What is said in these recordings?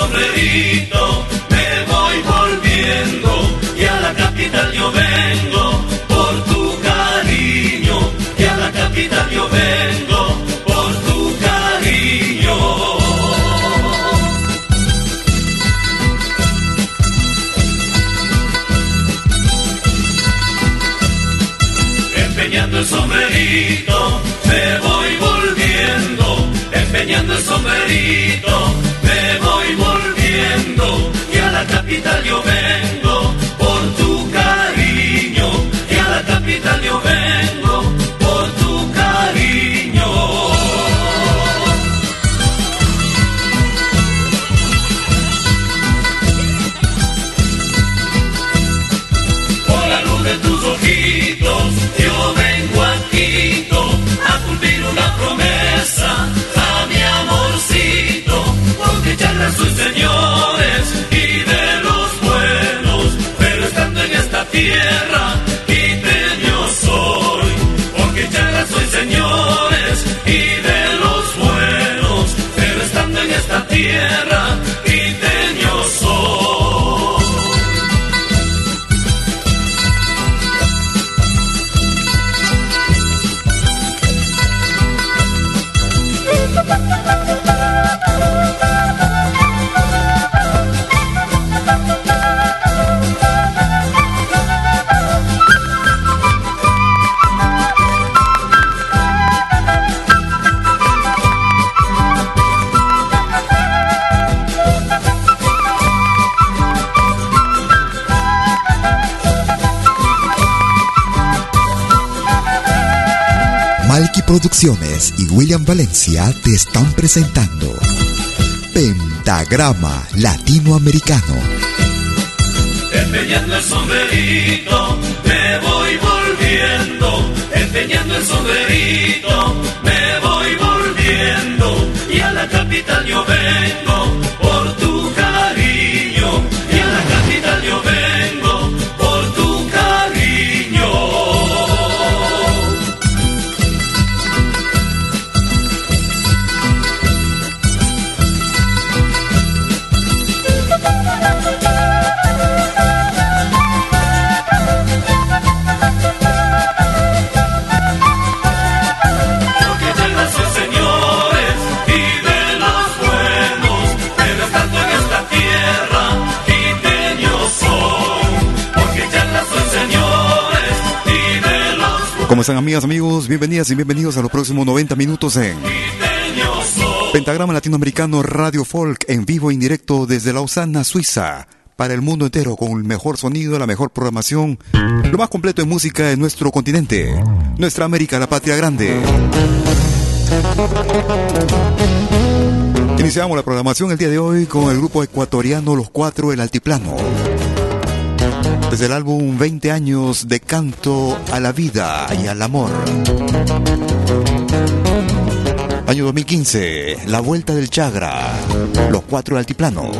Sombrerito, me voy volviendo. Y a la capital yo vengo por tu cariño. Y a la capital yo vengo por tu cariño. empeñando el sombrerito, me voy volviendo, empeñando el sombrerito, volviendo, y a la capital yo vengo por tu cariño, y a la capital yo vengo por tu cariño. Por la luz de tus ojitos, yo vengo aquí a cumplir una promesa a mi amorcito, porque charlas soy señores tierra, Producciones y William Valencia te están presentando Pentagrama Latinoamericano. Empeñando el sombrerito, me voy volviendo. Empeñando el sombrerito, me voy volviendo. Y a la capital yo vengo ¿Cómo están amigas, amigos? Bienvenidas y bienvenidos a los próximos 90 minutos en. Pentagrama Latinoamericano Radio Folk en vivo y en directo desde Lausana, Suiza. Para el mundo entero con el mejor sonido, la mejor programación, lo más completo en música en nuestro continente, nuestra América, la patria grande. Iniciamos la programación el día de hoy con el grupo ecuatoriano Los Cuatro El Altiplano. Desde el álbum 20 años de canto a la vida y al amor. Año 2015, La Vuelta del Chagra, Los Cuatro Altiplano.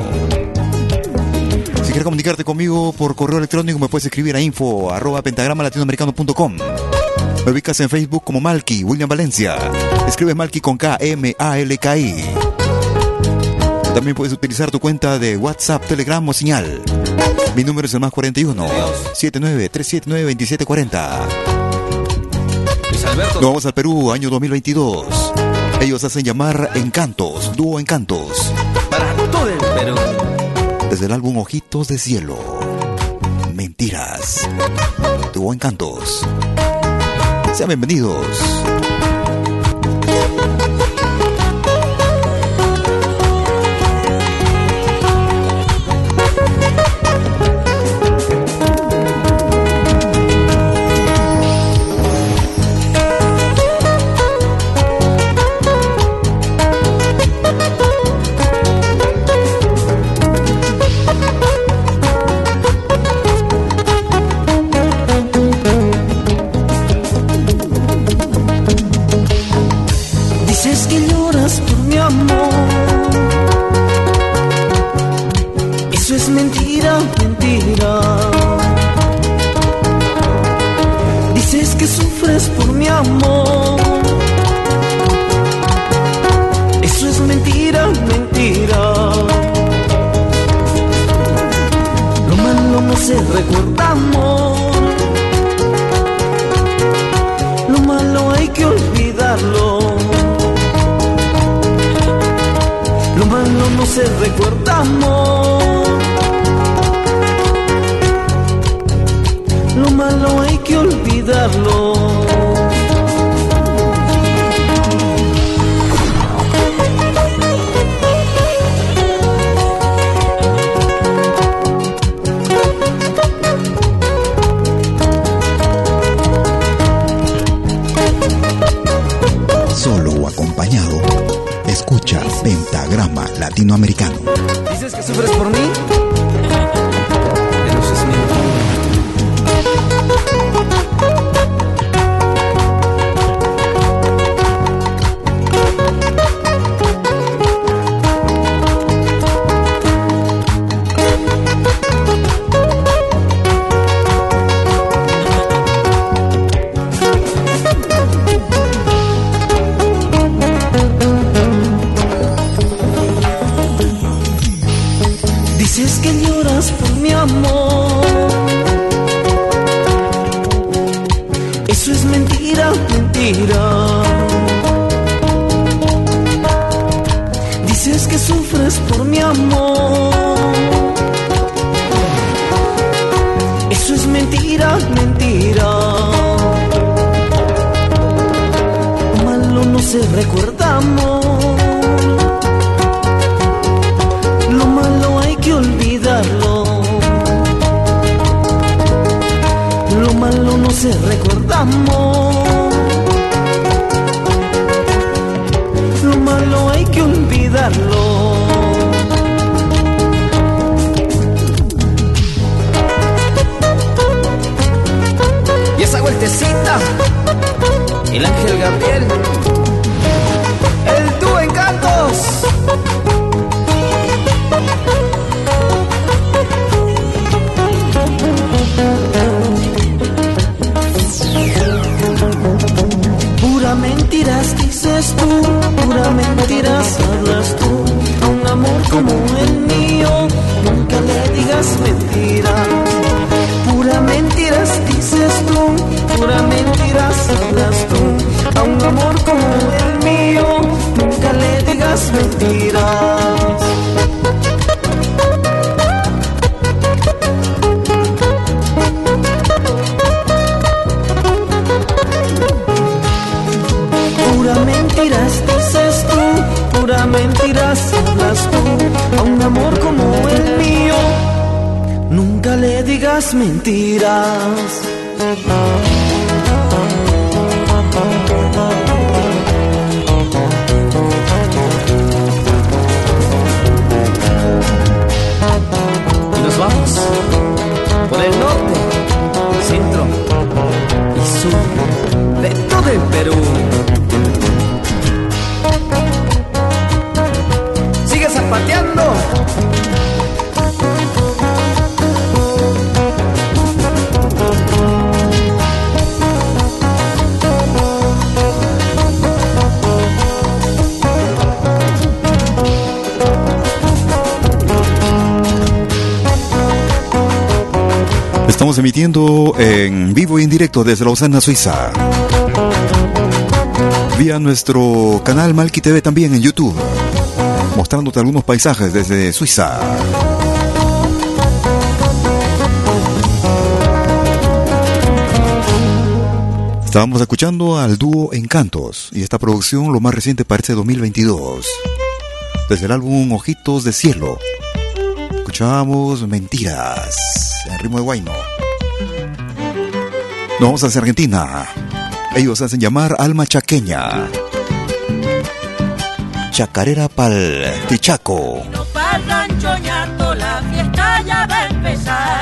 Si quieres comunicarte conmigo por correo electrónico, me puedes escribir a info arroba pentagrama latinoamericano.com. Me ubicas en Facebook como Malky, William Valencia. Escribe Malky con K, M, A, L, K, I. También puedes utilizar tu cuenta de WhatsApp, Telegram o señal. Mi número es el más 41 79 379 2740. Nos vamos al Perú, año 2022. Ellos hacen llamar Encantos, dúo Encantos. Para todo el Perú. Desde el álbum Ojitos de Cielo. Mentiras. Dúo Encantos. Sean bienvenidos. Indirecto desde Lausana, Suiza. Vía nuestro canal Malki TV también en YouTube. Mostrándote algunos paisajes desde Suiza. Estábamos escuchando al dúo Encantos y esta producción, lo más reciente, parece 2022. Desde el álbum Ojitos de Cielo, escuchábamos Mentiras en ritmo de guayno. Nos vamos hacia Argentina. Ellos hacen llamar Alma Chaqueña. Chacarera pal Tichaco. No la fiesta ya va a empezar.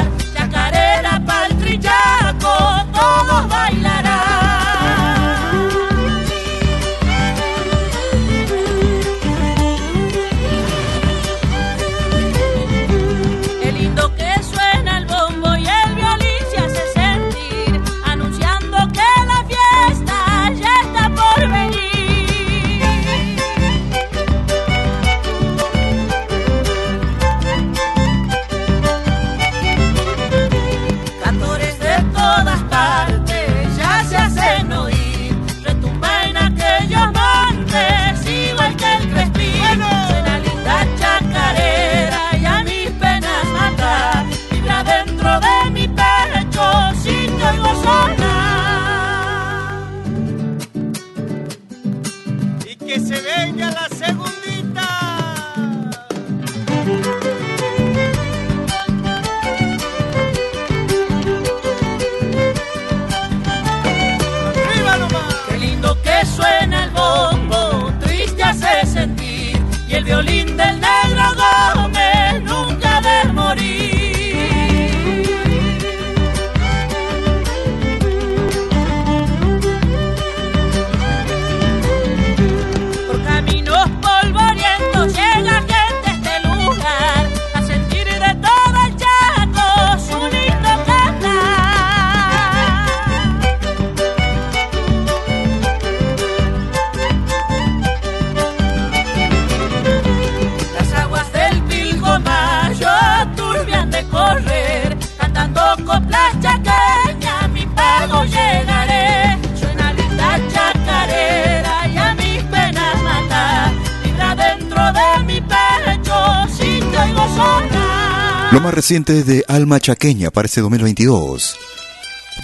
Sonar. Lo más reciente de Alma Chaqueña parece 2022.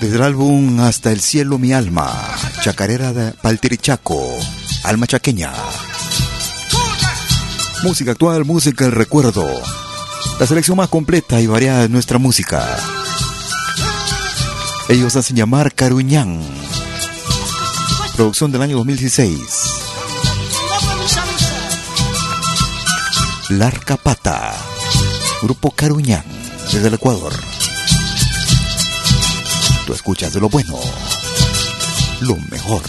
Desde el álbum Hasta el cielo mi alma, Chacarera de Paltirichaco, Alma Chaqueña. Música actual, música el recuerdo. La selección más completa y variada de nuestra música. Ellos hacen llamar Caruñán. Producción del año 2016. Larca Pata. Grupo Caruñán, desde el Ecuador. Tú escuchas de lo bueno, lo mejor.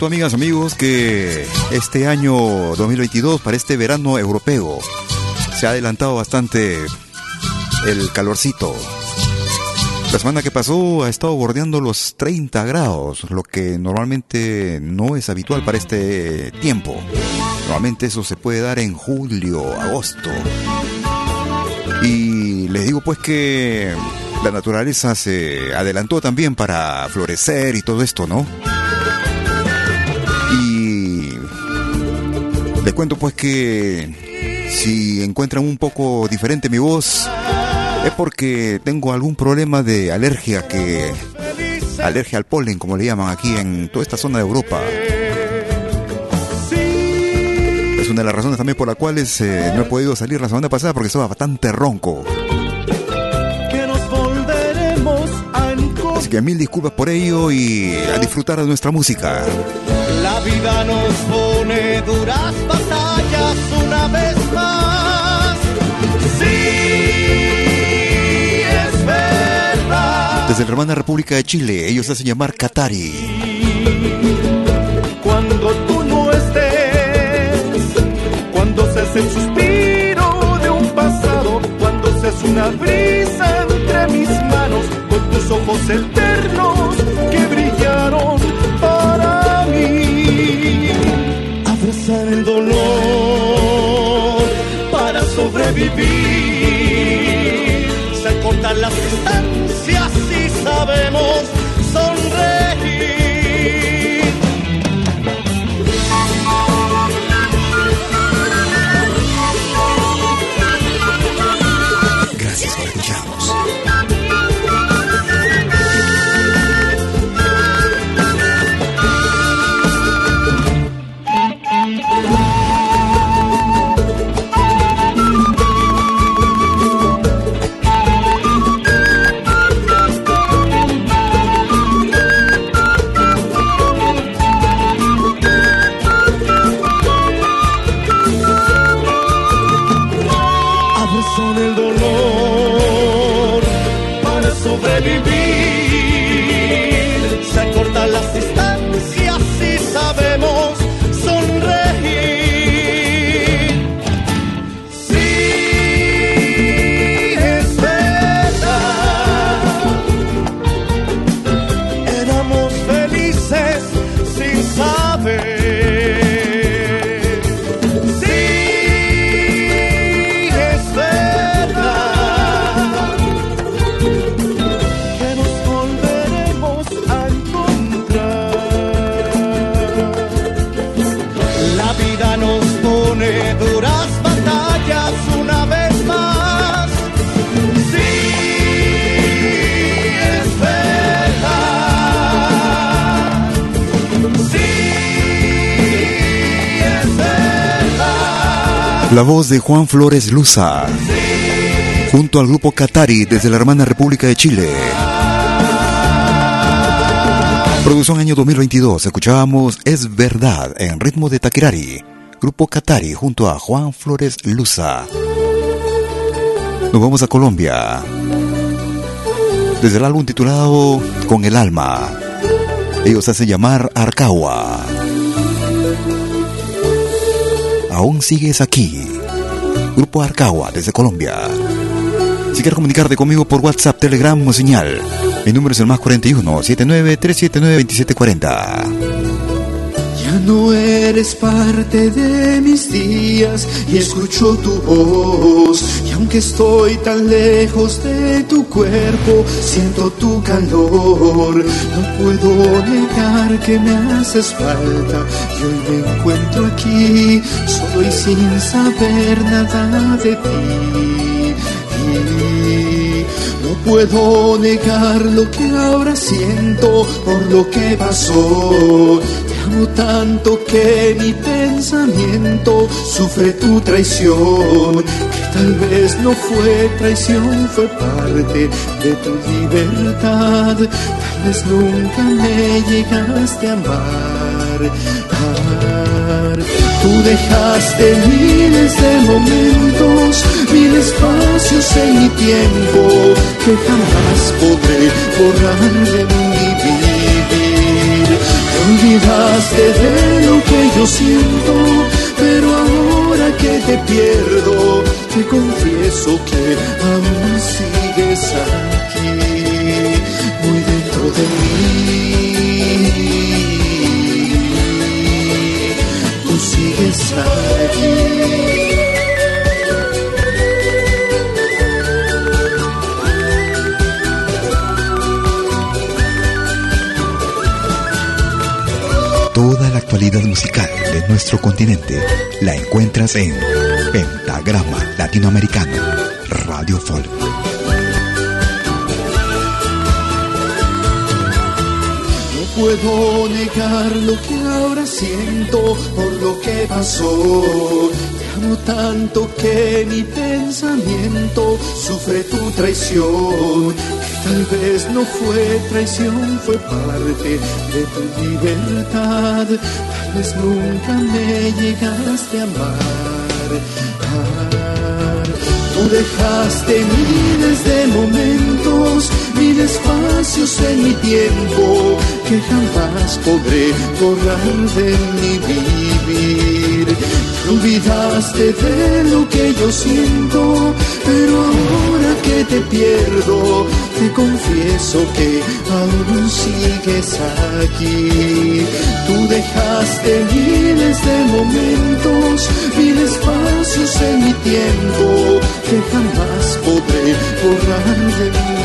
Amigas, amigos, que este año 2022, para este verano europeo, se ha adelantado bastante el calorcito. La semana que pasó ha estado bordeando los 30 grados, lo que normalmente no es habitual para este tiempo. Normalmente eso se puede dar en julio, agosto. Y les digo pues que la naturaleza se adelantó también para florecer y todo esto, ¿no? Les cuento pues que si encuentran un poco diferente mi voz, es porque tengo algún problema de alergia que... Alergia al polen, como le llaman aquí en toda esta zona de Europa. Es una de las razones también por las cuales eh, no he podido salir la semana pasada porque estaba bastante ronco. Así que mil disculpas por ello y a disfrutar de nuestra música. La vida nos duras batallas una vez más. Sí, es verdad. Desde la hermana República de Chile, ellos se hacen llamar Katari. Cuando tú no estés, cuando seas el suspiro de un pasado, cuando seas una brisa entre mis manos, con tus ojos eternos sobrevivir, se cortan las distancias La voz de Juan Flores Luza, junto al grupo Katari desde la hermana República de Chile. Producción año 2022, escuchábamos Es Verdad en ritmo de Taquirari, grupo Katari junto a Juan Flores Luza. Nos vamos a Colombia. Desde el álbum titulado Con el alma. Ellos hacen llamar Arcagua. Aún sigues aquí. Grupo Arcagua desde Colombia. Si quieres comunicarte conmigo por WhatsApp, Telegram o señal, mi número es el más 41 79 379 2740. Ya no eres parte de mis días y escucho tu voz. Y aunque estoy tan lejos de tu cuerpo, siento tu calor. No puedo negar que me haces falta. Y hoy me encuentro aquí, y sin saber nada de ti. Y no puedo negar lo que ahora siento por lo que pasó. Te amo tanto que mi pensamiento sufre tu traición. Que tal vez no fue traición, fue parte de tu libertad. Tal vez nunca me llegaste a amar. Tú dejaste miles de momentos, mil espacios en mi tiempo que jamás podré borrar de mi vivir. olvidaste de lo que yo siento, pero ahora que te pierdo, te confieso que aún sigues aquí, muy dentro de mí. Toda la actualidad musical de nuestro continente la encuentras en Pentagrama Latinoamericano, Radio Folk. Puedo negar lo que ahora siento por lo que pasó. Te amo tanto que mi pensamiento sufre tu traición. Tal vez no fue traición, fue parte de tu libertad. Tal vez nunca me llegaste a amar. Ah, Tú dejaste miles de momentos, mil espacios en mi tiempo que jamás podré borrar de mi vivir. Te olvidaste de lo que yo siento, pero ahora que te pierdo, te confieso que aún sigues aquí. Tú dejaste miles de momentos, mil espacios en mi tiempo que jamás podré borrar de mi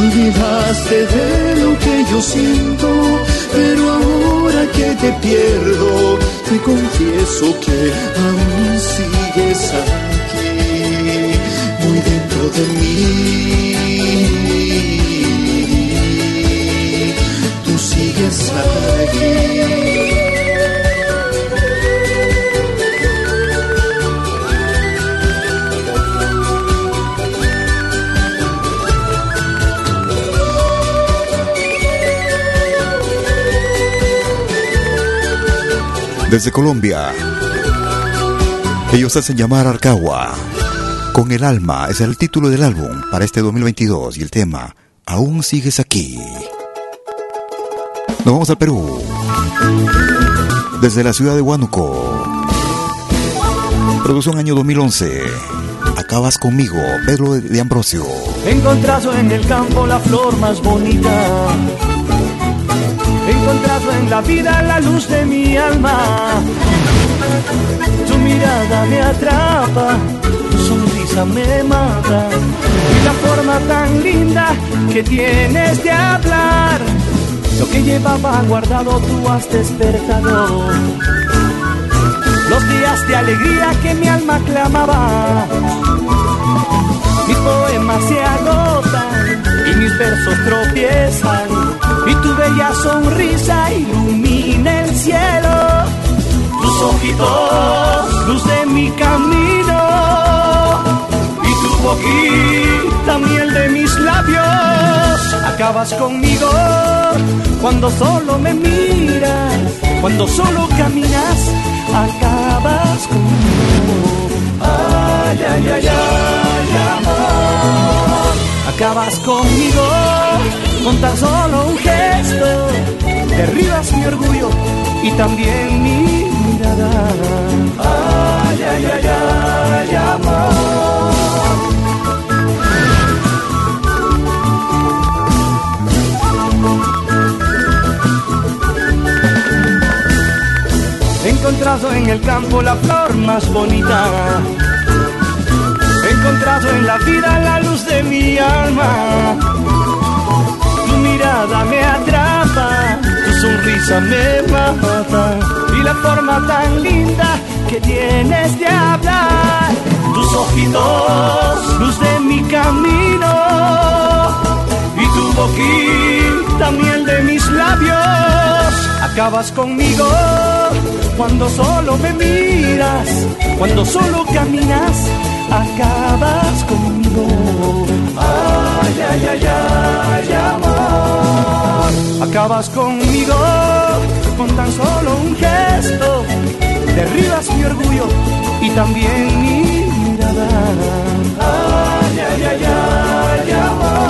olvidaste de lo que yo siento, pero ahora que te pierdo, te confieso que aún sigues aquí, muy dentro de mí. Tú sigues aquí. Desde Colombia, ellos hacen llamar Arcagua. Con el alma es el título del álbum para este 2022 y el tema Aún sigues aquí. Nos vamos al Perú. Desde la ciudad de Huánuco. Producción año 2011. Acabas conmigo, Pedro de Ambrosio. He encontrado en el campo la flor más bonita. He encontrado en la vida la luz de mi alma. Tu mirada me atrapa, tu sonrisa me mata. Y la forma tan linda que tienes de hablar. Lo que llevaba guardado tú has despertado. Los días de alegría que mi alma clamaba. Mis poemas se agotan y mis versos tropiezan. Y tu bella sonrisa ilumina el cielo. Tus ojitos, luz de mi camino. Y tu boquita, miel de mis labios. Acabas conmigo cuando solo me miras. Cuando solo caminas, acabas conmigo. Ay, ay, ay, ay, amor. Acabas conmigo con tan solo un gesto. Derribas mi orgullo y también mi mirada. Ay, ay, ay, ay, amor. Encontrado en el campo la flor más bonita. Encontrado en la vida la luz de mi alma. Mirada me atrapa, tu sonrisa me mata. Y la forma tan linda que tienes de hablar. Tus ojitos, luz de mi camino. Y tu boquita, miel de mis labios. Acabas conmigo cuando solo me miras, cuando solo caminas, acabas conmigo. Ay, ay, ay, ay, amor. Acabas conmigo con tan solo un gesto. Derribas mi orgullo y también mi mirada. Ay, ay, ay, ay, amor.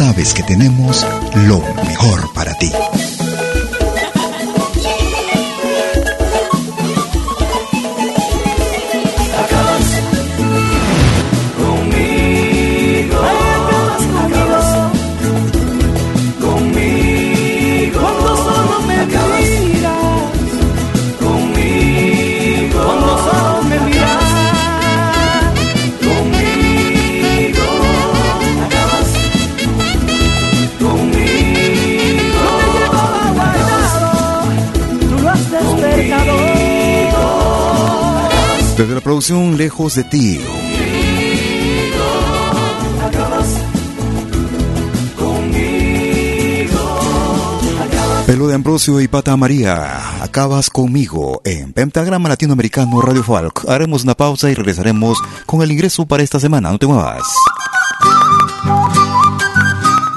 Sabes que tenemos lo mejor para ti. Desde la producción Lejos de ti. Pelo de Ambrosio y Pata María, acabas conmigo en Pentagrama Latinoamericano Radio Folk. Haremos una pausa y regresaremos con el ingreso para esta semana. No te muevas.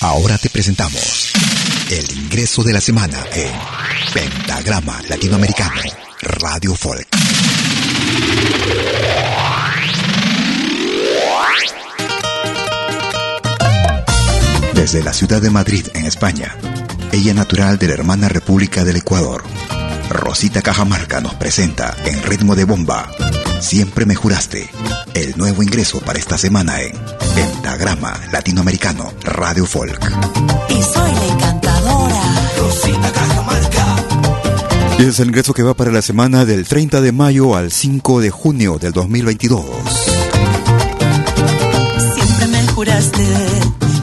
Ahora te presentamos el ingreso de la semana en Pentagrama Latinoamericano Radio Folk. Desde la ciudad de Madrid, en España, ella natural de la hermana República del Ecuador, Rosita Cajamarca nos presenta en ritmo de bomba. Siempre me juraste. El nuevo ingreso para esta semana en Pentagrama Latinoamericano Radio Folk. Y soy la encantadora Rosita Cajamarca. Y es el ingreso que va para la semana del 30 de mayo al 5 de junio del 2022. Siempre me juraste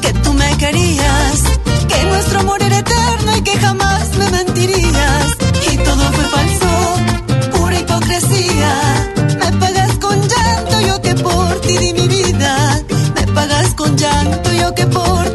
que tú me querías, que nuestro amor era eterno y que jamás me mentí Me pagas con llanto, yo que por ti di mi vida. Me pagas con llanto, yo que por ti.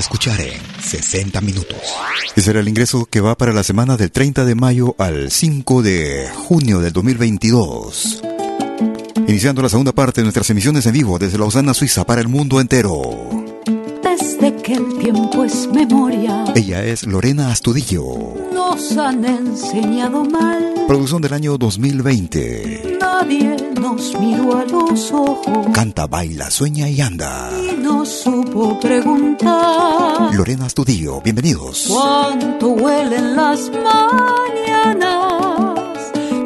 escuchar en 60 minutos. Ese era el ingreso que va para la semana del 30 de mayo al 5 de junio del 2022. Iniciando la segunda parte de nuestras emisiones en vivo desde Lausana, Suiza, para el mundo entero. Desde que el tiempo es memoria. Ella es Lorena Astudillo. Nos han enseñado mal. Producción del año 2020. Nadie nos miró a los ojos. Canta, baila, sueña y anda no supo preguntar. Lorena Astudillo, bienvenidos. ¿Cuánto huelen las mañanas?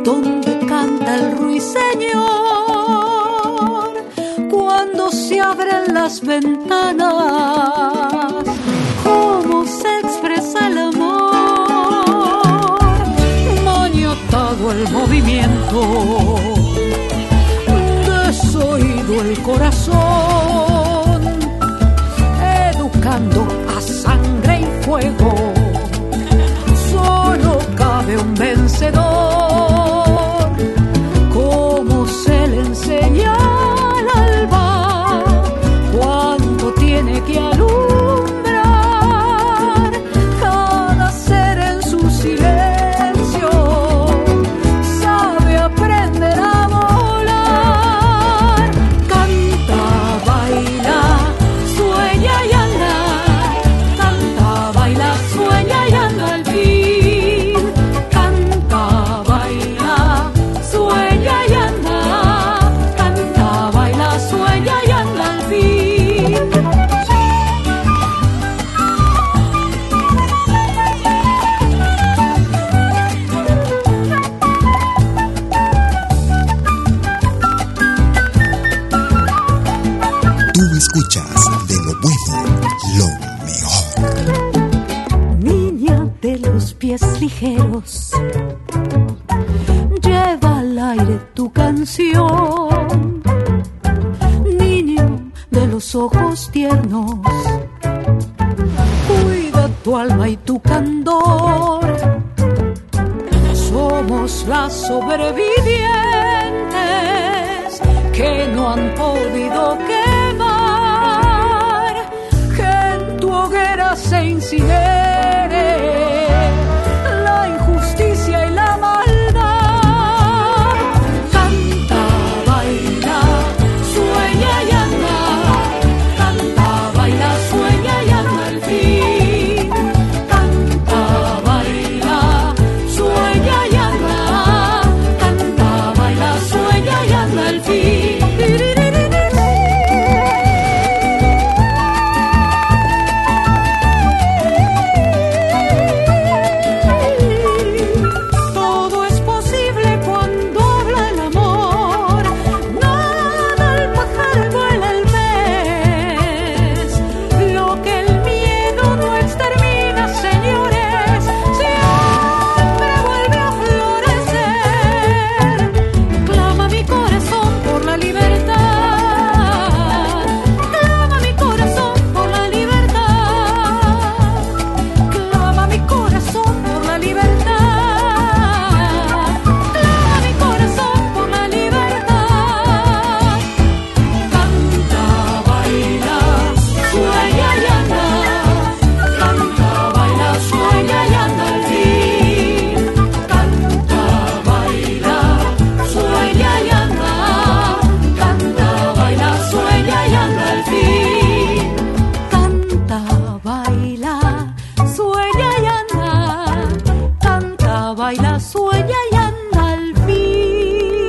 Donde canta el ruiseñor? Cuando se abren las ventanas? ¿Cómo se expresa el amor? Maniatado el movimiento. Desoído el corazón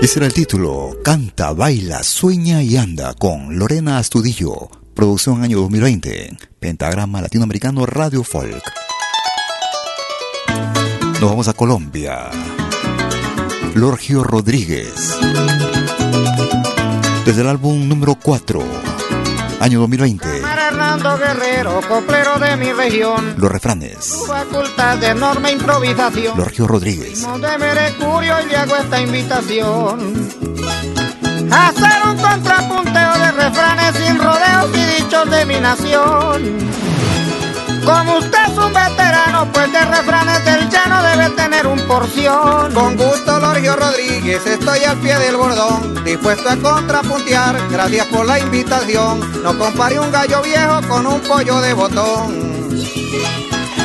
Ese era el título, Canta, Baila, Sueña y Anda con Lorena Astudillo, producción año 2020, Pentagrama Latinoamericano Radio Folk. Nos vamos a Colombia. Lorgio Rodríguez. Desde el álbum número 4, año 2020, Mar Hernando Guerrero, coplero de mi región. los refranes. Su facultad de enorme improvisación. Lorgio Rodríguez. de Mercurio y le hago esta invitación. Hacer un contrapunteo de refranes sin rodeos y dichos de mi nación. Como usted es un veterano, pues de refranes del llano debe tener un porción. Con gusto, Lorgio Rodríguez, estoy al pie del bordón, dispuesto a contrapuntear. Gracias por la invitación. No compare un gallo viejo con un pollo de botón.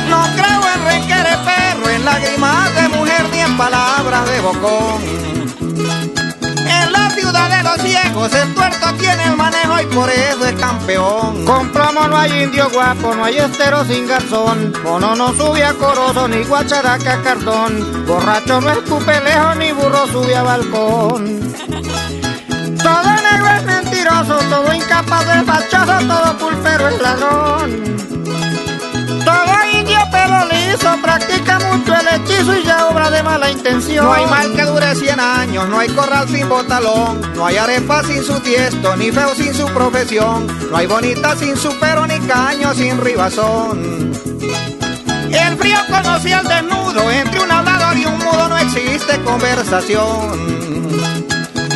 No creo en renquere perro, en lágrimas de mujer ni en palabras de bocón. El tuerto tiene el manejo y por eso es campeón. Con plomo no hay indio guapo, no hay estero sin garzón. Mono no sube a corozo, ni guacharaca a cartón. Borracho no escupe lejos, ni burro sube a balcón. Todo negro es mentiroso, todo incapaz de fachoso, todo pulpero es ladrón. Todo indio pelo practica mucho el hechizo y ya obra de mala intención. No hay mal que dure 100 años, no hay corral sin botalón, no hay arepa sin su tiesto, ni feo sin su profesión, no hay bonita sin su pero, ni caño sin ribazón. El frío conocía el desnudo, entre un hablador y un mudo no existe conversación.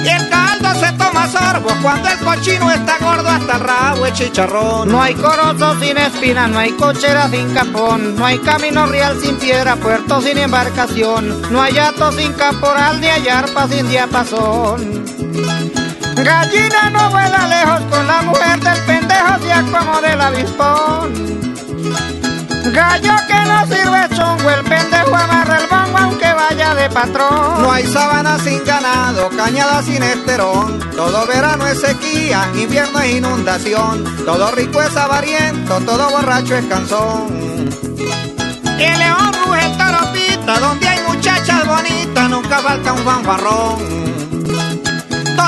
Y el caldo se toma sorbo cuando el cochino está gordo hasta el rabo es chicharrón. No hay corozo sin espina, no hay cochera sin capón, no hay camino real sin piedra, puerto sin embarcación, no hay ato sin caporal, ni hay arpa sin diapasón. Gallina no vuela lejos con la mujer del pendejo, se acomode el avispón. Gallo que no sirve chongo, el pendejo amarra el bongo aunque vaya de patrón. No hay sabana sin ganado, cañada sin esterón. Todo verano es sequía, invierno es inundación. Todo rico es avariento, todo borracho es canzón. El león ruge el toropita, donde hay muchachas bonitas, nunca falta un fanfarrón.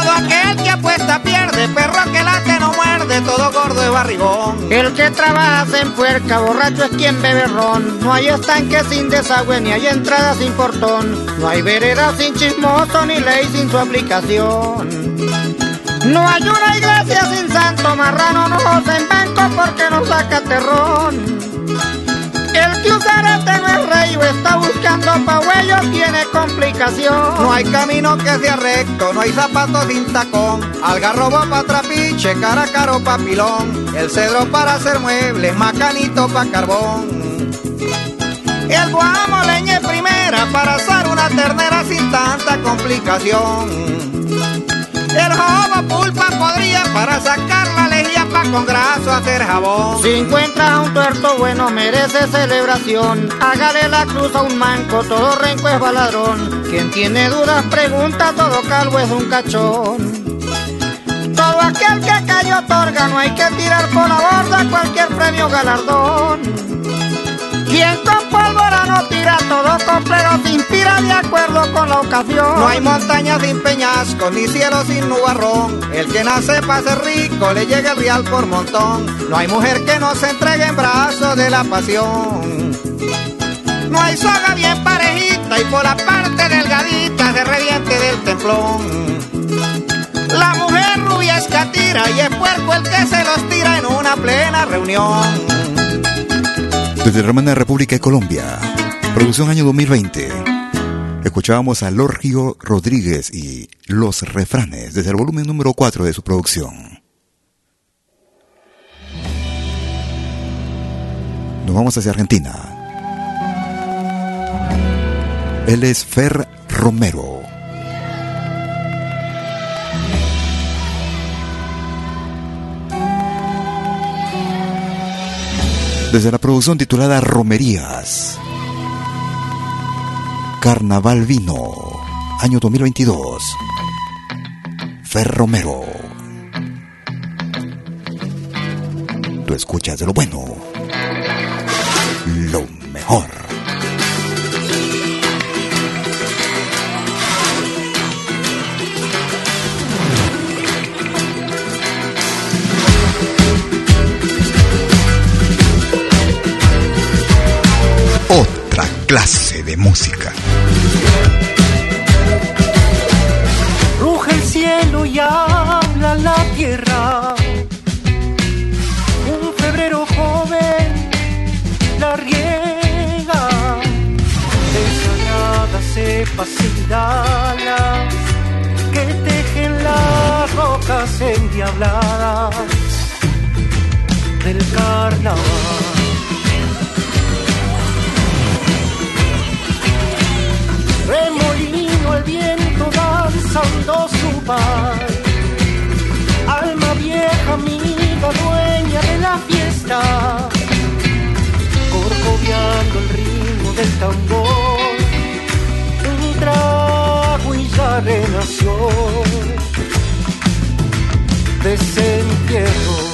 Todo aquel que apuesta pierde, perro que late no muerde, todo gordo es barrigón. El que trabaja se empuerca, borracho es quien bebe ron. No hay estanque sin desagüe, ni hay entrada sin portón. No hay vereda sin chismoso, ni ley sin su aplicación. No hay una iglesia sin santo marrano, no en banco porque no saca terrón. Está buscando pa' huello tiene complicación. No hay camino que sea recto, no hay zapatos sin tacón. Algarrobo pa' trapiche, cara caro pa' pilón. El cedro para hacer muebles, macanito pa' carbón. El guamo leñe primera para asar una ternera sin tanta complicación. El jobo pulpa podría para sacar con graso hacer jabón. Si encuentras a un tuerto bueno merece celebración. Hágale la cruz a un manco, todo renco es baladrón. Quien tiene dudas pregunta, todo calvo es un cachón. Todo aquel que cayó otorga, no hay que tirar por la borda cualquier premio galardón. Quien pólvora no tira, todo complero se inspira de acuerdo con la ocasión. No hay montaña sin peñasco, ni cielo sin nubarrón. El que nace para ser rico, le llega el real por montón. No hay mujer que no se entregue en brazos de la pasión. No hay soga bien parejita y por la parte delgadita se reviente del templón. La mujer rubia es catira y es puerco el que se los tira en una plena reunión desde la hermana República de Colombia. Producción año 2020. Escuchábamos a Lorgio Rodríguez y Los Refranes desde el volumen número 4 de su producción. Nos vamos hacia Argentina. Él es Fer Romero. Desde la producción titulada Romerías. Carnaval Vino, año 2022. Fer Romero. Tú escuchas de lo bueno, lo mejor. Clase de música. Ruge el cielo y habla la tierra. Un febrero joven la riega. Desagradas cepas y dalas que tejen las rocas endiabladas del carnaval. Danzando su paz. Alma vieja, amiga, dueña de la fiesta, corcoviando el ritmo del tambor. Un trago y ya renació. Desentierro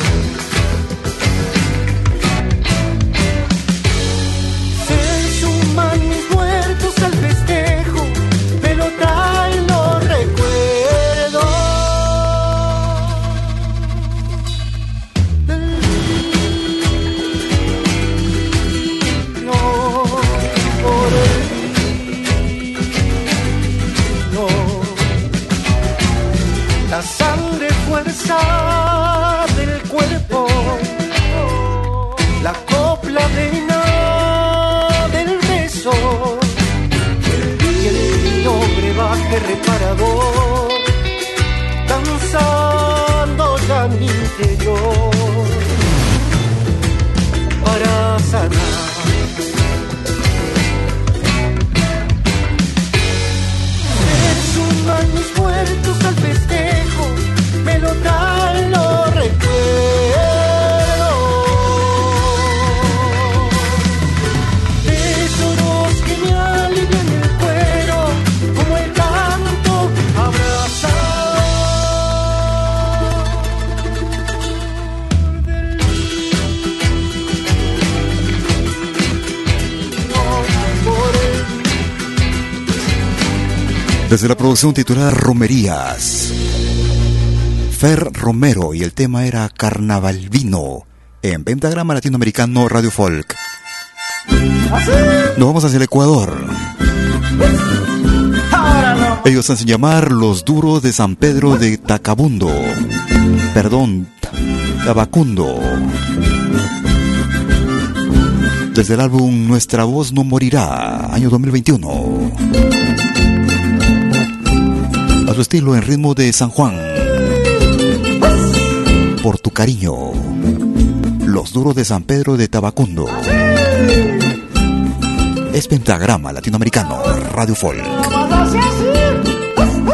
desde la producción titulada Romerías. Fer Romero y el tema era Carnaval Vino en Pentagrama Latinoamericano Radio Folk. Nos vamos hacia el Ecuador. Ellos hacen llamar los duros de San Pedro de Tacabundo. Perdón, Tabacundo. Desde el álbum Nuestra voz no morirá, año 2021. su estilo en ritmo de San Juan. Por tu cariño. Los duros de San Pedro de Tabacundo. Es Pentagrama Latinoamericano, Radio Folk.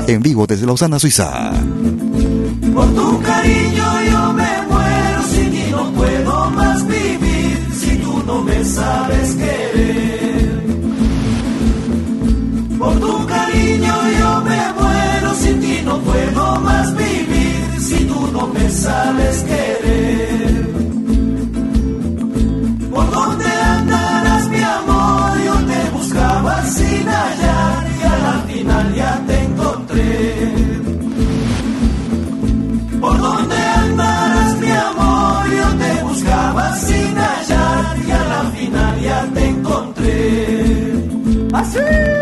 En vivo desde Lausana, Suiza. Por tu cariño. Woo!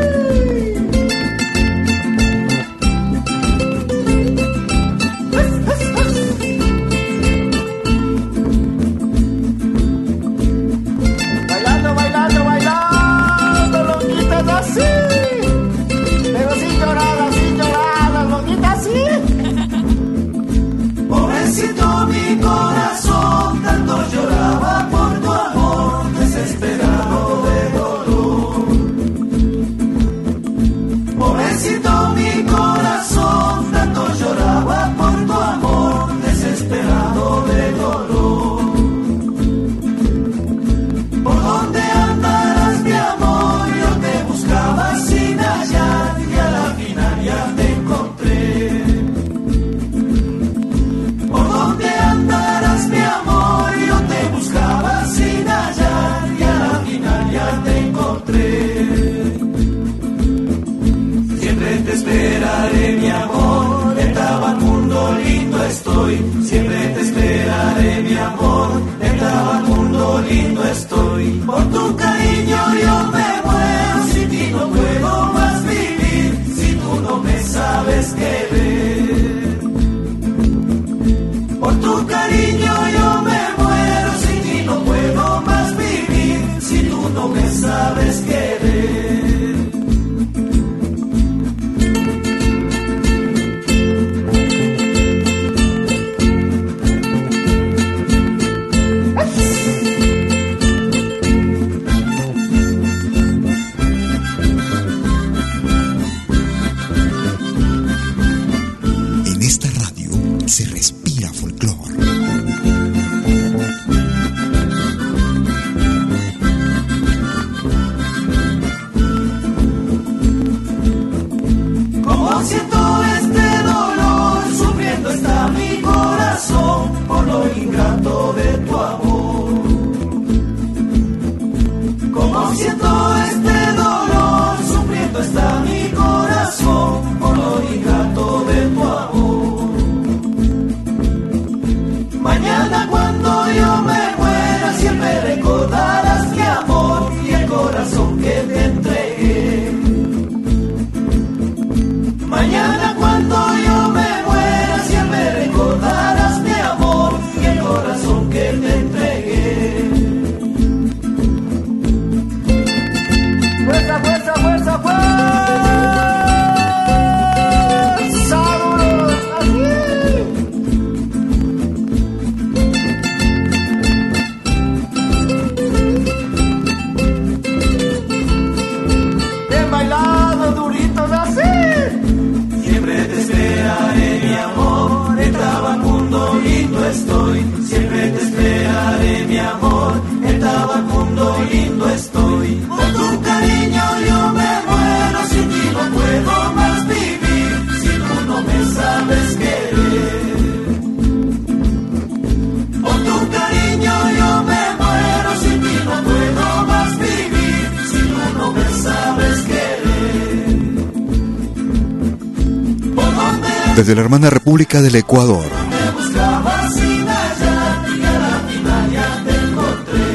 del Ecuador.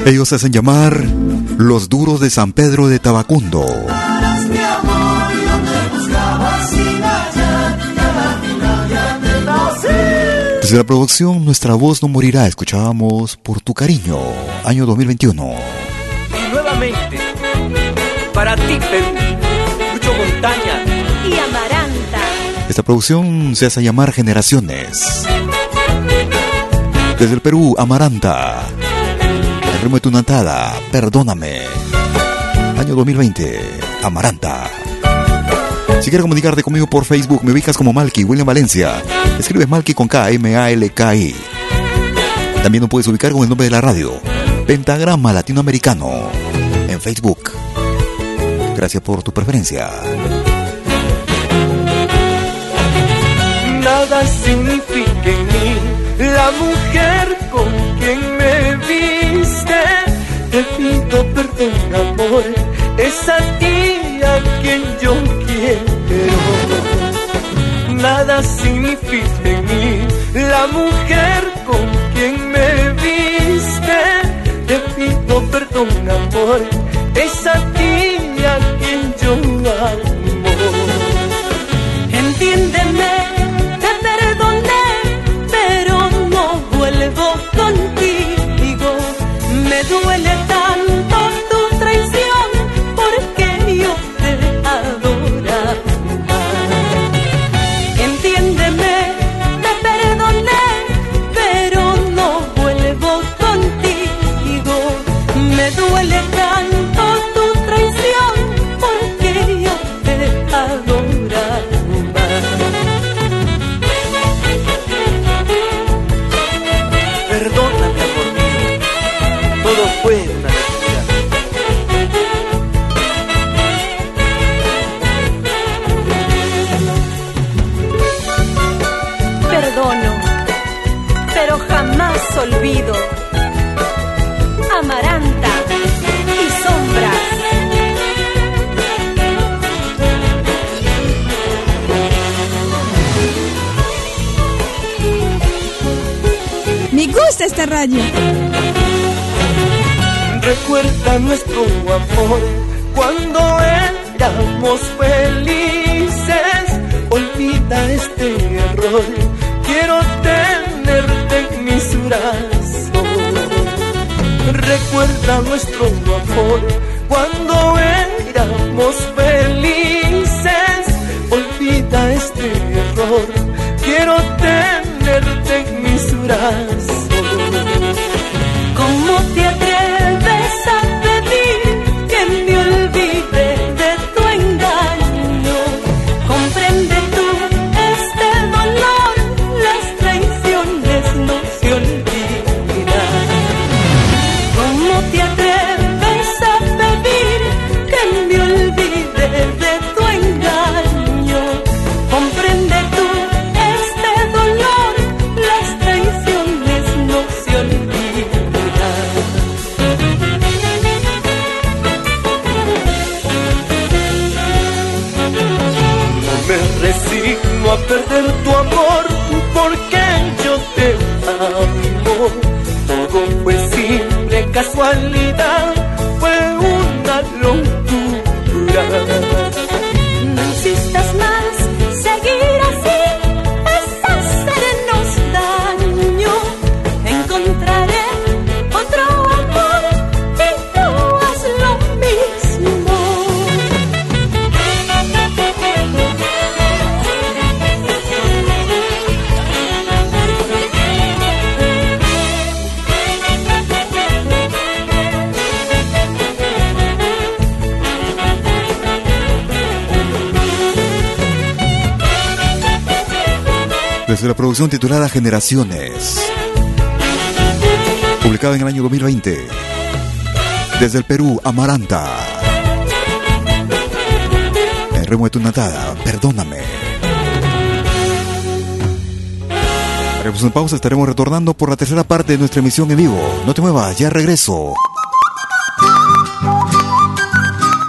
Ellos se hacen llamar los duros de San Pedro de Tabacundo. Desde la producción Nuestra voz no morirá, escuchábamos Por tu cariño, año 2021. Y nuevamente, para ti, Perú, Lucho Montaña esta producción se hace llamar Generaciones. Desde el Perú, Amaranta. El ritmo de tu natada, Perdóname. Año 2020, Amaranta. Si quieres comunicarte conmigo por Facebook, me ubicas como Malky, William Valencia. Escribes Malky con K, M-A-L-K-I. También nos puedes ubicar con el nombre de la radio, Pentagrama Latinoamericano, en Facebook. Gracias por tu preferencia. Nada significa en mí la mujer con quien me viste. Te pido perdón, amor, es a ti a quien yo quiero. Nada significa Generaciones. Publicada en el año 2020. Desde el Perú, Amaranta. El ritmo de tu natada, perdóname. Haremos una pausa, estaremos retornando por la tercera parte de nuestra emisión en vivo. No te muevas, ya regreso.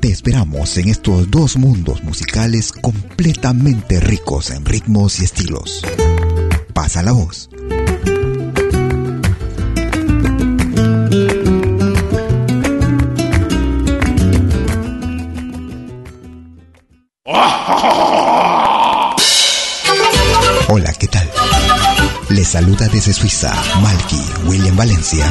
Te esperamos en estos dos mundos musicales completamente ricos en ritmos y estilos. Pasa la voz. Hola, ¿qué tal? Les saluda desde Suiza Malky William Valencia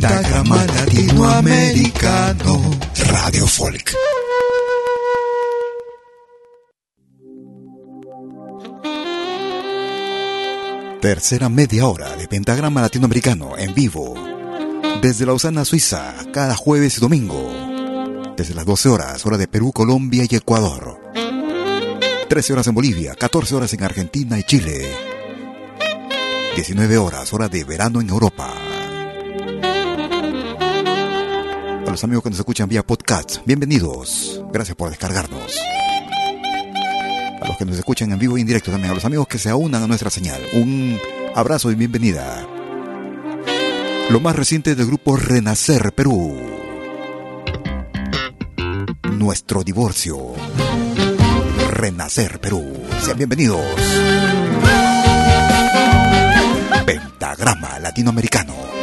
Pentagrama Latinoamericano Radio Folk. Tercera media hora de Pentagrama Latinoamericano en vivo. Desde Lausana, Suiza, cada jueves y domingo. Desde las 12 horas, hora de Perú, Colombia y Ecuador. 13 horas en Bolivia, 14 horas en Argentina y Chile. 19 horas, hora de verano en Europa. A los amigos que nos escuchan vía podcast, bienvenidos. Gracias por descargarnos. A los que nos escuchan en vivo y en directo también, a los amigos que se aunan a nuestra señal, un abrazo y bienvenida. Lo más reciente del grupo Renacer Perú. Nuestro divorcio. Renacer Perú. Sean bienvenidos. Pentagrama Latinoamericano.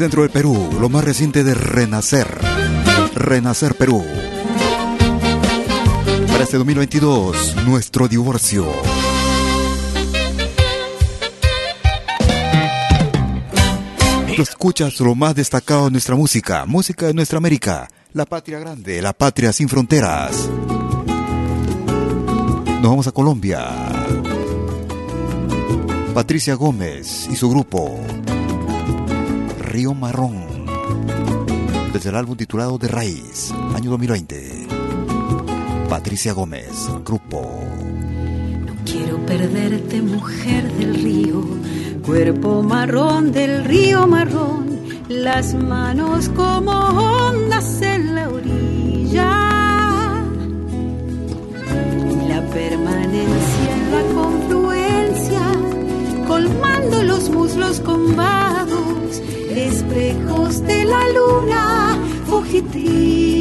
centro del Perú, lo más reciente de Renacer. Renacer Perú. Para este 2022, nuestro divorcio. Tú escuchas lo más destacado de nuestra música, música de nuestra América, la patria grande, la patria sin fronteras. Nos vamos a Colombia. Patricia Gómez y su grupo. Río Marrón, desde el álbum titulado De Raíz, año 2020. Patricia Gómez, grupo. No quiero perderte, mujer del río, cuerpo marrón del río marrón, las manos como ondas en la orilla. La permanencia en la confluencia, colmando los muslos con bar espejos de la luna fugitiva.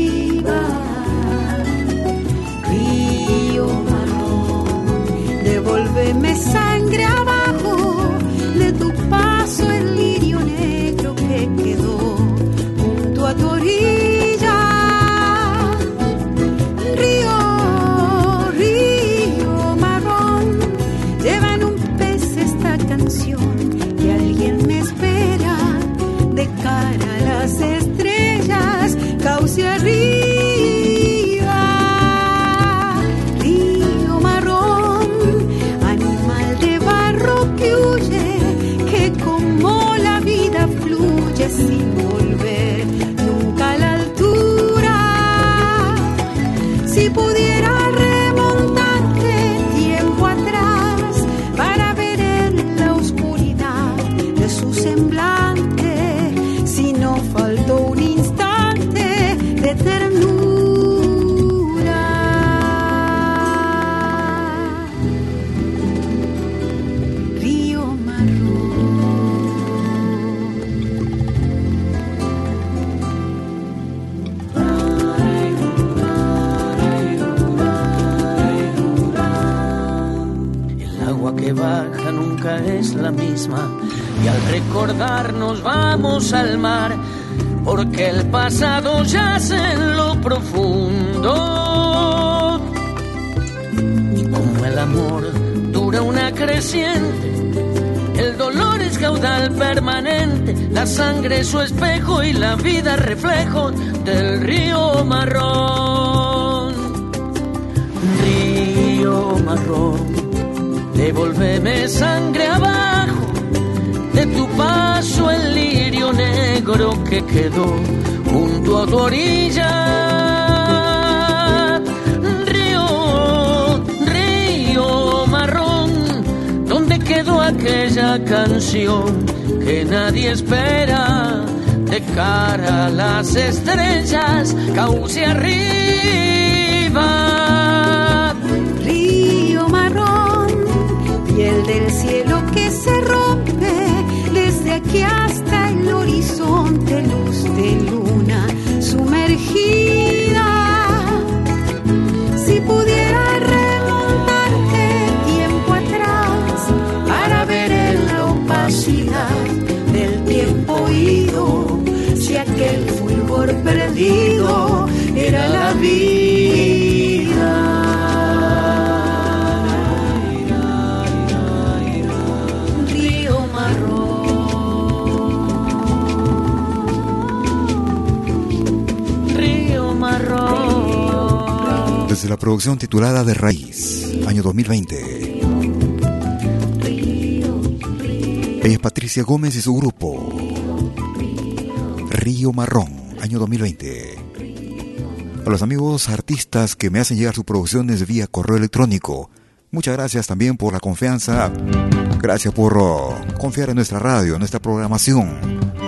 Misma. Y al recordarnos vamos al mar, porque el pasado yace en lo profundo. Y como el amor dura una creciente, el dolor es caudal permanente, la sangre es su espejo y la vida reflejo del río marrón. Río marrón, devuélveme sangre abajo, paso el lirio negro que quedó junto a tu orilla. Río, río marrón, donde quedó aquella canción que nadie espera de cara a las estrellas, cauce arriba. Producción titulada De Raíz, año 2020. Ella es Patricia Gómez y su grupo. Río Marrón, año 2020. A los amigos artistas que me hacen llegar sus producciones vía correo electrónico. Muchas gracias también por la confianza. Gracias por oh, confiar en nuestra radio, en nuestra programación.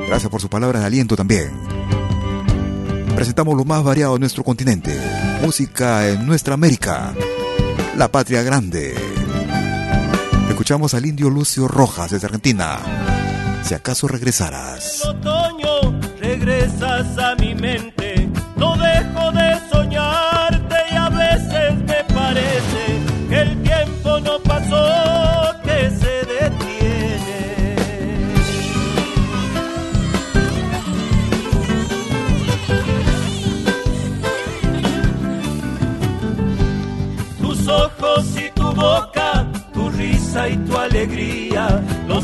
Gracias por su palabra de aliento también. Presentamos lo más variado de nuestro continente. Música en nuestra América. La patria grande. Escuchamos al indio Lucio Rojas desde Argentina. Si acaso regresaras. otoño regresas a mi mente.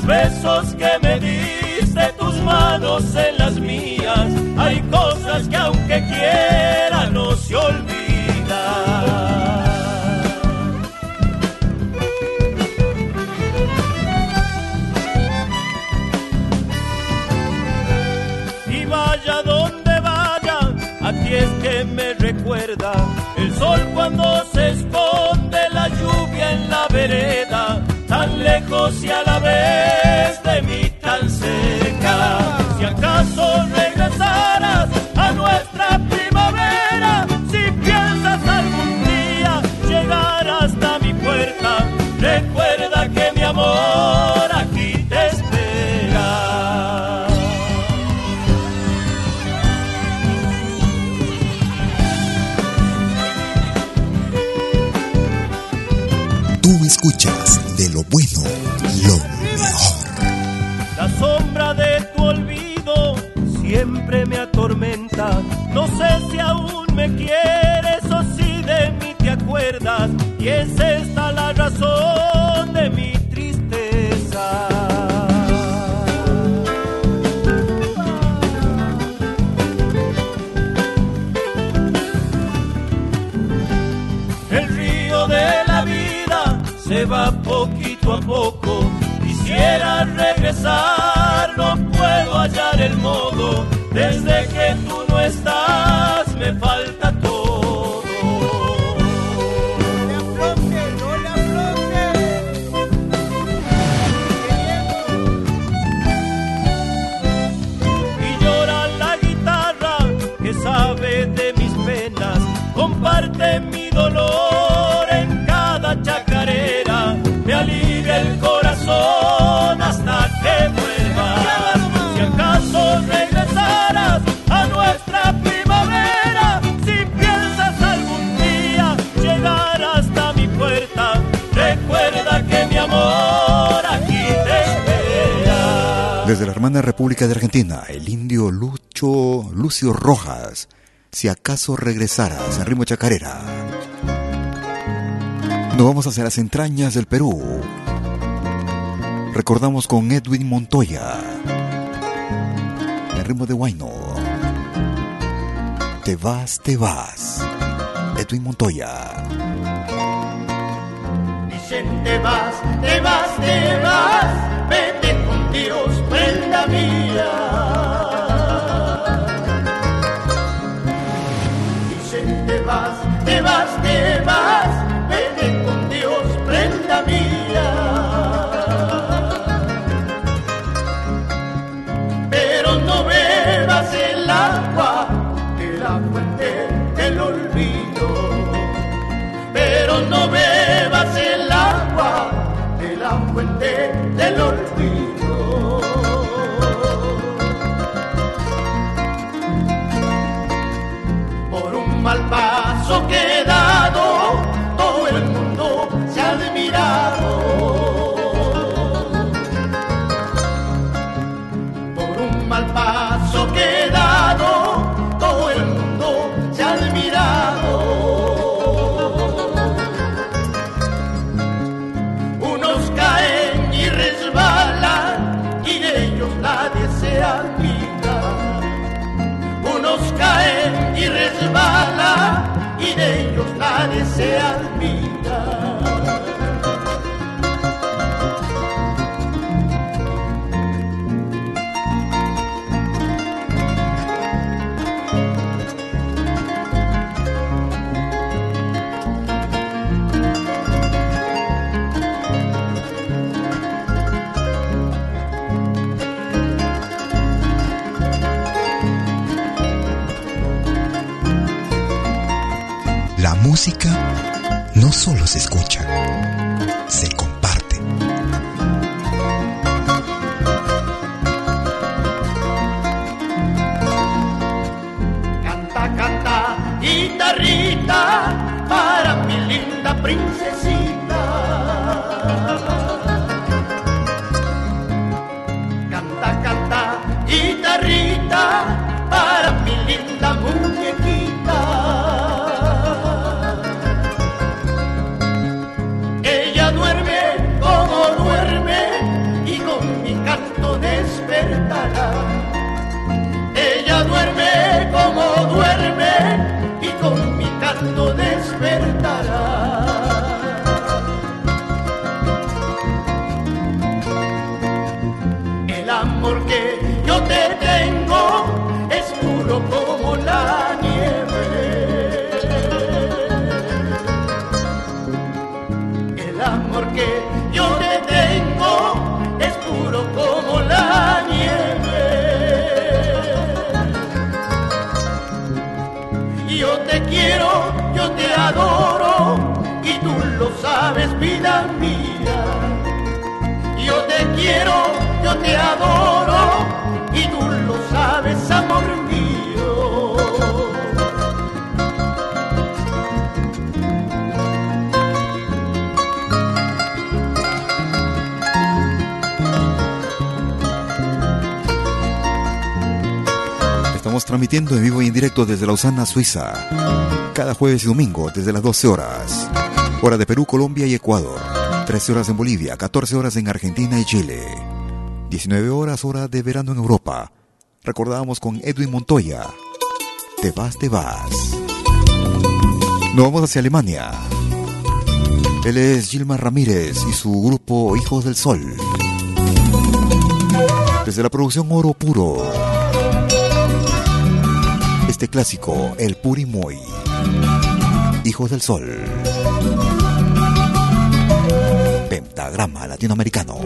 Besos que me diste, tus manos en las mías, hay cosas que y a la vez de mí sé si aún me quieres o si de mí te acuerdas. Y es esta la razón de mi tristeza. El río de la vida se va poquito a poco. Quisiera regresar, no puedo hallar el modo. Desde que tú no estás, me falta República de Argentina, el indio Lucho Lucio Rojas, si acaso regresaras en ritmo chacarera. Nos vamos hacia las entrañas del Perú. Recordamos con Edwin Montoya, el ritmo de Huayno. Te vas, te vas. Edwin Montoya. Dicen te vas, te vas, te vas, con Dios, prenda mía. Dicen te vas, te vas, te vas, se admira. La música solo se escucha, desde Lausana, Suiza. Cada jueves y domingo desde las 12 horas. Hora de Perú, Colombia y Ecuador. 13 horas en Bolivia, 14 horas en Argentina y Chile. 19 horas hora de verano en Europa. Recordábamos con Edwin Montoya. Te vas, te vas. Nos vamos hacia Alemania. Él es Gilmar Ramírez y su grupo Hijos del Sol. Desde la producción Oro Puro. Este clásico, El Purimoy. Hijos del Sol. Pentagrama latinoamericano.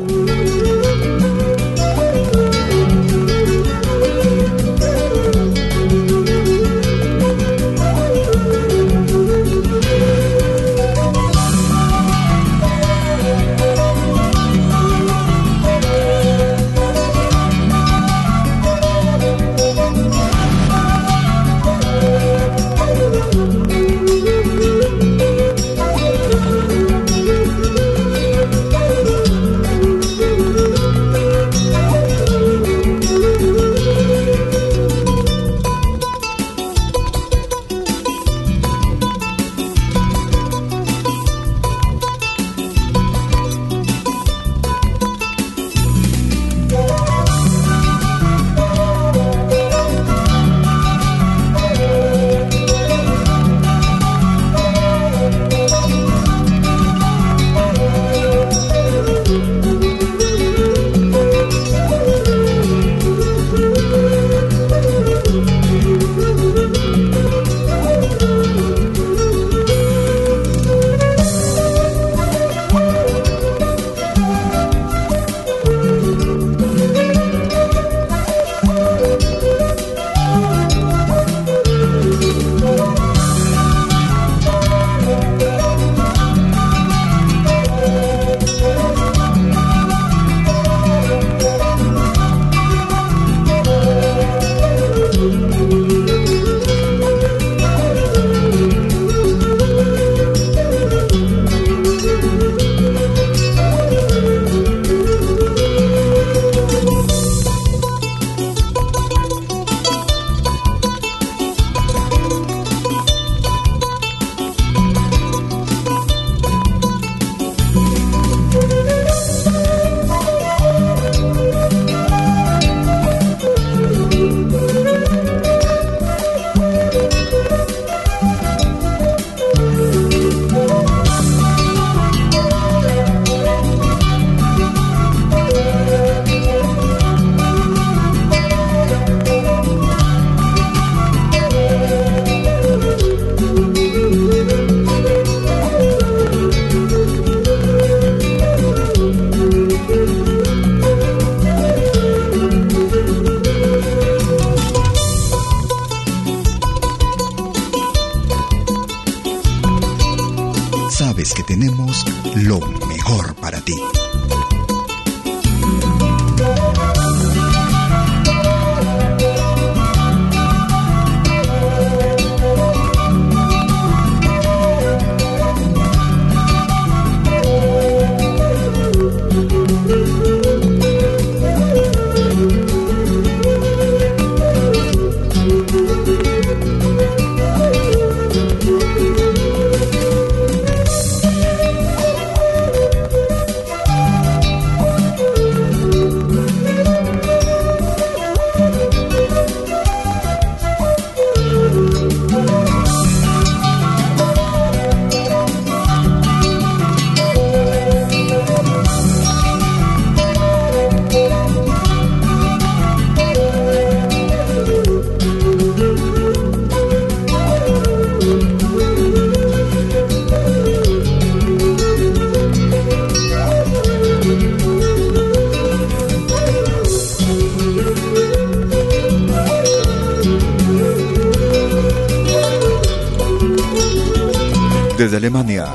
Desde Alemania.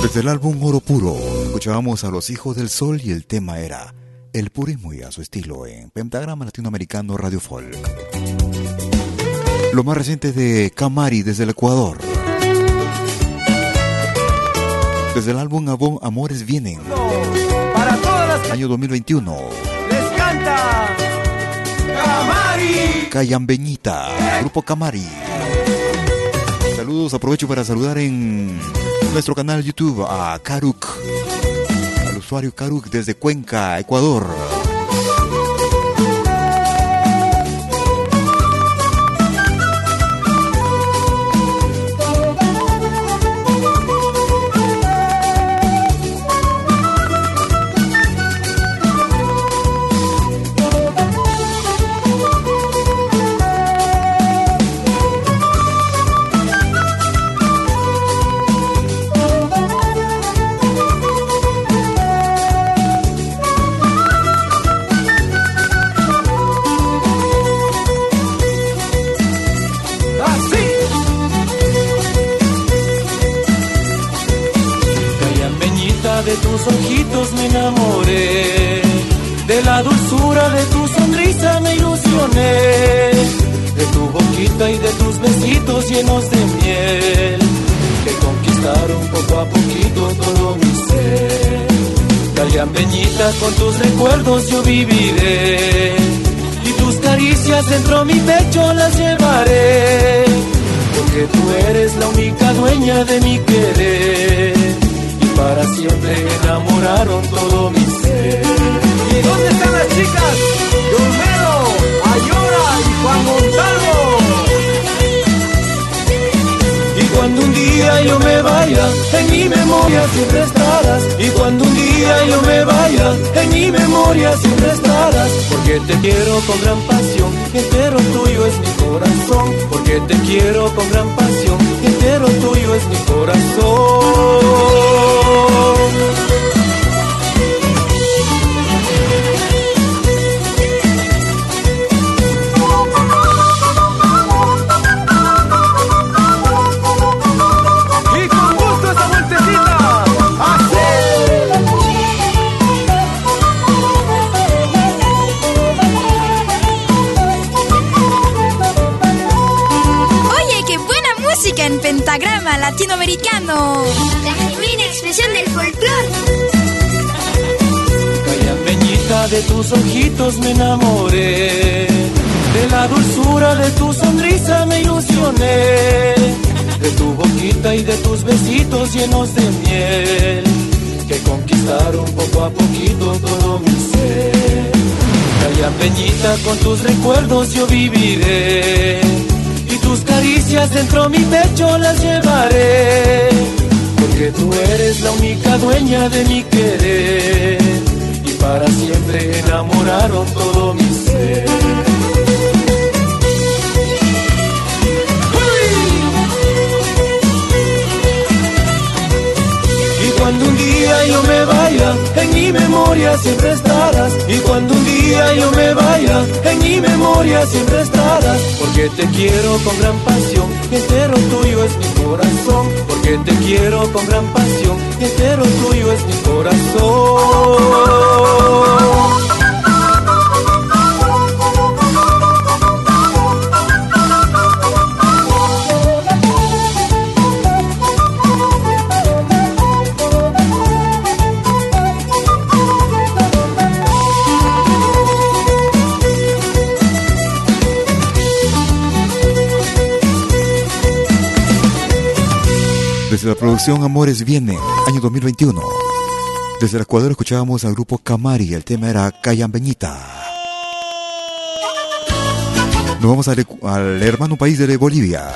Desde el álbum Oro Puro, escuchábamos a los Hijos del Sol y el tema era El Purismo y a su estilo en Pentagrama Latinoamericano Radio Folk. Lo más reciente de Camari desde el Ecuador. Desde el álbum Amores Vienen, Para todas las año 2021. les canta Camari. Cayambeñita, Grupo Camari. Aprovecho para saludar en nuestro canal YouTube a Karuk, al usuario Karuk desde Cuenca, Ecuador. Con tus recuerdos yo viviré, y tus caricias dentro mi pecho las llevaré, porque tú eres la única dueña de mi querer y para siempre enamoraron todo mi ser. ¿Y dónde están las chicas? De Olmedo, Ayora y Juan Montalvo. Y cuando un día yo me vaya, mi memoria siempre estarás. Y cuando un día yo me vaya, en mi memoria siempre estarás. Porque te quiero con gran pasión, entero tuyo es mi corazón. Porque te quiero con gran pasión, entero tuyo es mi corazón. Latinoamericano. La genuina expresión del folclore. Callambeñita de tus ojitos me enamoré, de la dulzura de tu sonrisa me ilusioné, de tu boquita y de tus besitos llenos de miel, que conquistaron poco a poquito todo mi ser. Callambeñita con tus recuerdos yo viviré, tus caricias dentro mi pecho las llevaré, porque tú eres la única dueña de mi querer y para siempre enamoraron todo mi ser. Y cuando un día yo me vaya, en mi memoria siempre estarás. Y cuando un día yo me vaya, en mi memoria siempre estarás. Porque te quiero con gran pasión, y entero tuyo es mi corazón. Porque te quiero con gran pasión, y entero tuyo es mi corazón. La producción Amores Viene, año 2021. Desde el Ecuador escuchábamos al grupo Camari, el tema era Cayambeñita. Nos vamos al, al hermano país de Bolivia.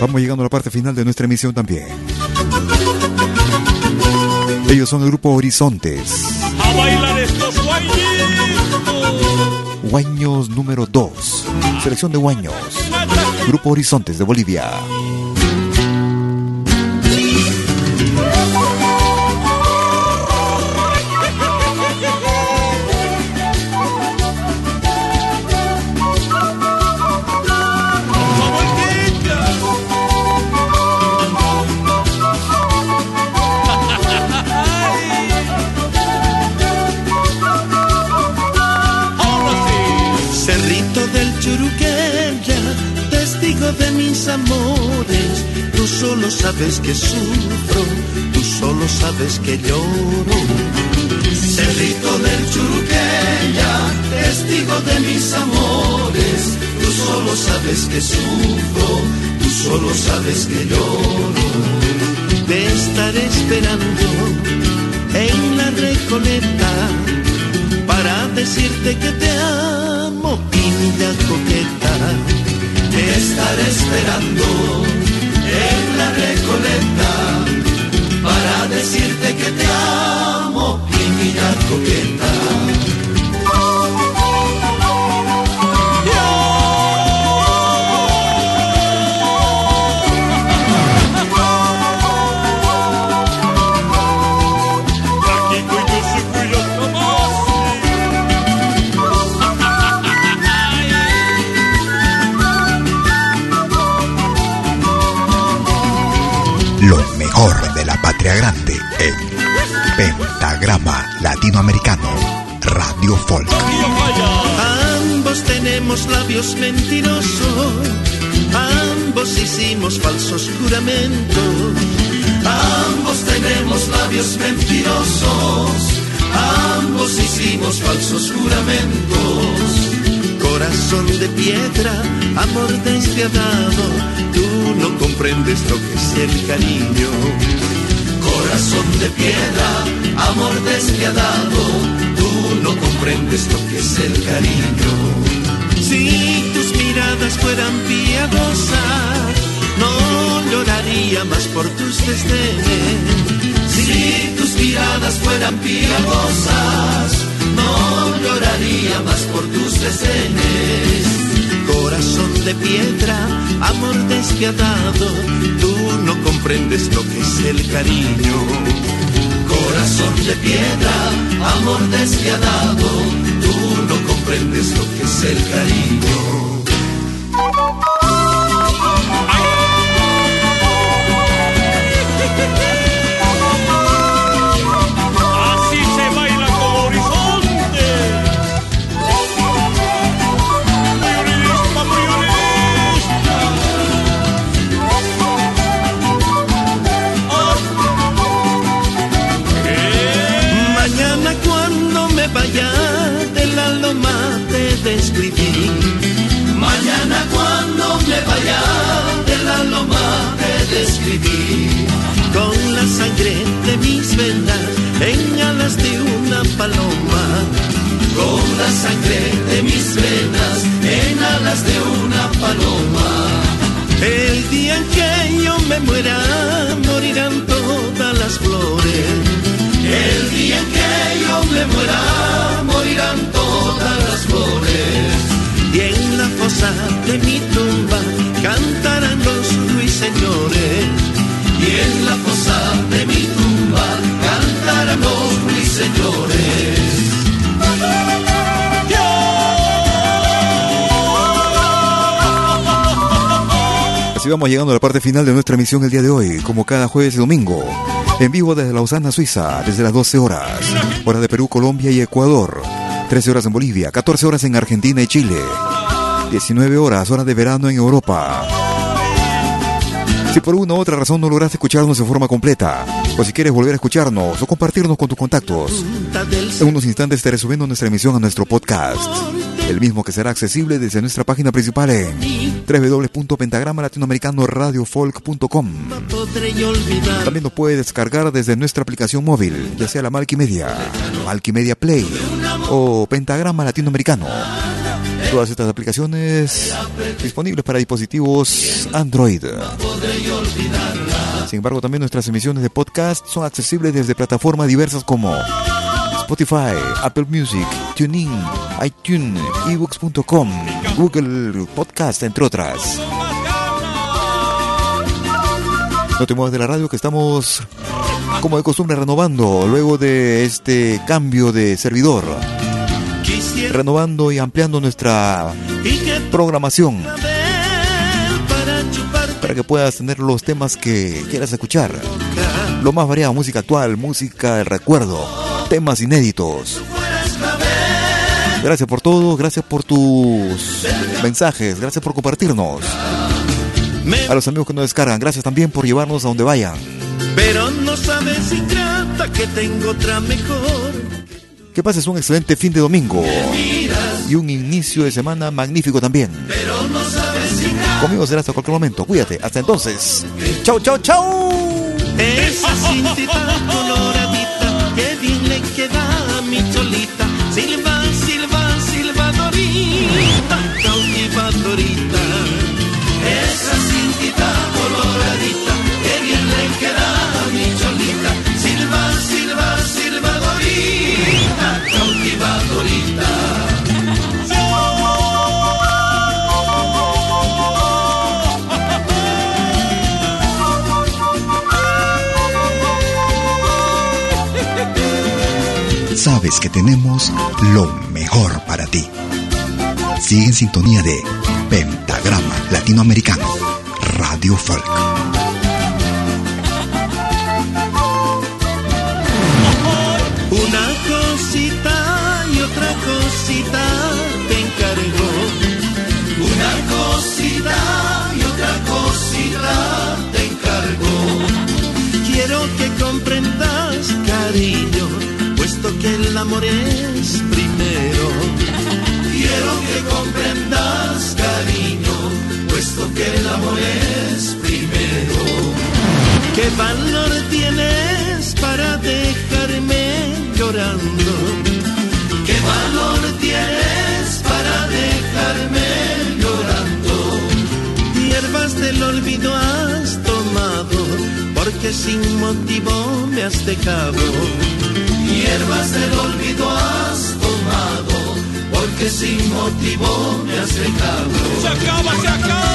Vamos llegando a la parte final de nuestra emisión también. Ellos son el grupo Horizontes. A bailar estos. Guaños número 2. Selección de Guaños. Grupo Horizontes de Bolivia. Cerrito del Churuqueya, testigo de mis amores, tú solo sabes que sufro, tú solo sabes que lloro. Cerrito del Churuqueya, testigo de mis amores, tú solo sabes que sufro, tú solo sabes que lloro. Te estaré esperando en la recoleta para decirte que te amo, niña coqueta. Te estaré esperando en la recoleta para decirte que te amo, niña coqueta. Patria grande en Pentagrama Latinoamericano Radio Folk. Ambos tenemos labios mentirosos, ambos hicimos falsos juramentos. Ambos tenemos labios mentirosos, ambos hicimos falsos juramentos. Corazón de piedra, amor despiadado, tú no comprendes lo que es el cariño. Corazón de piedra, amor despiadado, tú no comprendes lo que es el cariño. Si tus miradas fueran piadosas, no lloraría más por tus desdenes. Si tus miradas fueran piadosas, no lloraría más por tus desdenes. Corazón de piedra, amor despiadado, tú comprendes lo que es el cariño. Corazón de piedra, amor despiadado, tú no comprendes lo que es el cariño. Te describí. Mañana cuando me vaya de la loma te describí. Con la sangre de mis venas en alas de una paloma. Con la sangre de mis venas en alas de una paloma. El día en que yo me muera casa de mi tumba cantarán los ruiseñores. Y en la fosa de mi tumba cantarán los ruiseñores. Y vamos llegando a la parte final de nuestra emisión el día de hoy, como cada jueves y domingo, en vivo desde Lausana, Suiza, desde las 12 horas, hora de Perú, Colombia y Ecuador, 13 horas en Bolivia, 14 horas en Argentina y Chile, 19 horas, hora de verano en Europa. Si por una u otra razón no logras escucharnos de forma completa, o si quieres volver a escucharnos o compartirnos con tus contactos, en unos instantes estaré subiendo nuestra emisión a nuestro podcast, el mismo que será accesible desde nuestra página principal en www.pentagrama-latinoamericano-radiofolk.com. También nos puede descargar desde nuestra aplicación móvil, ya sea la Malquimedia, Malquimedia Play o Pentagrama Latinoamericano. Todas estas aplicaciones disponibles para dispositivos Android. Sin embargo, también nuestras emisiones de podcast son accesibles desde plataformas diversas como Spotify, Apple Music, TuneIn, iTunes, ebooks.com, Google Podcast, entre otras. No te muevas de la radio que estamos, como de costumbre, renovando luego de este cambio de servidor. Renovando y ampliando nuestra programación para que puedas tener los temas que quieras escuchar. Lo más variado, música actual, música del recuerdo, temas inéditos. Gracias por todo, gracias por tus mensajes, gracias por compartirnos. A los amigos que nos descargan, gracias también por llevarnos a donde vayan. Pero no sabes si trata que tengo otra mejor. Que pases un excelente fin de domingo y un inicio de semana magnífico también. Conmigo será hasta cualquier momento. Cuídate. Hasta entonces. Chau, chau, chau. Esa cintita. Silva. Sabes que tenemos lo mejor para ti. Sigue en sintonía de Pentagrama Latinoamericano, Radio Folk. Una cosita y otra cosita te encargo. Una cosita y otra cosita te encargo. Quiero que comprendas, cariño, que el amor es primero. Quiero que comprendas, cariño, puesto que el amor es primero. ¿Qué valor tienes para dejarme llorando? ¿Qué valor tienes para dejarme llorando? Hierbas del olvido has tomado, porque sin motivo me has dejado. Hierbas del olvido has tomado, porque sin motivo me has dejado. Se acaba, se acaba.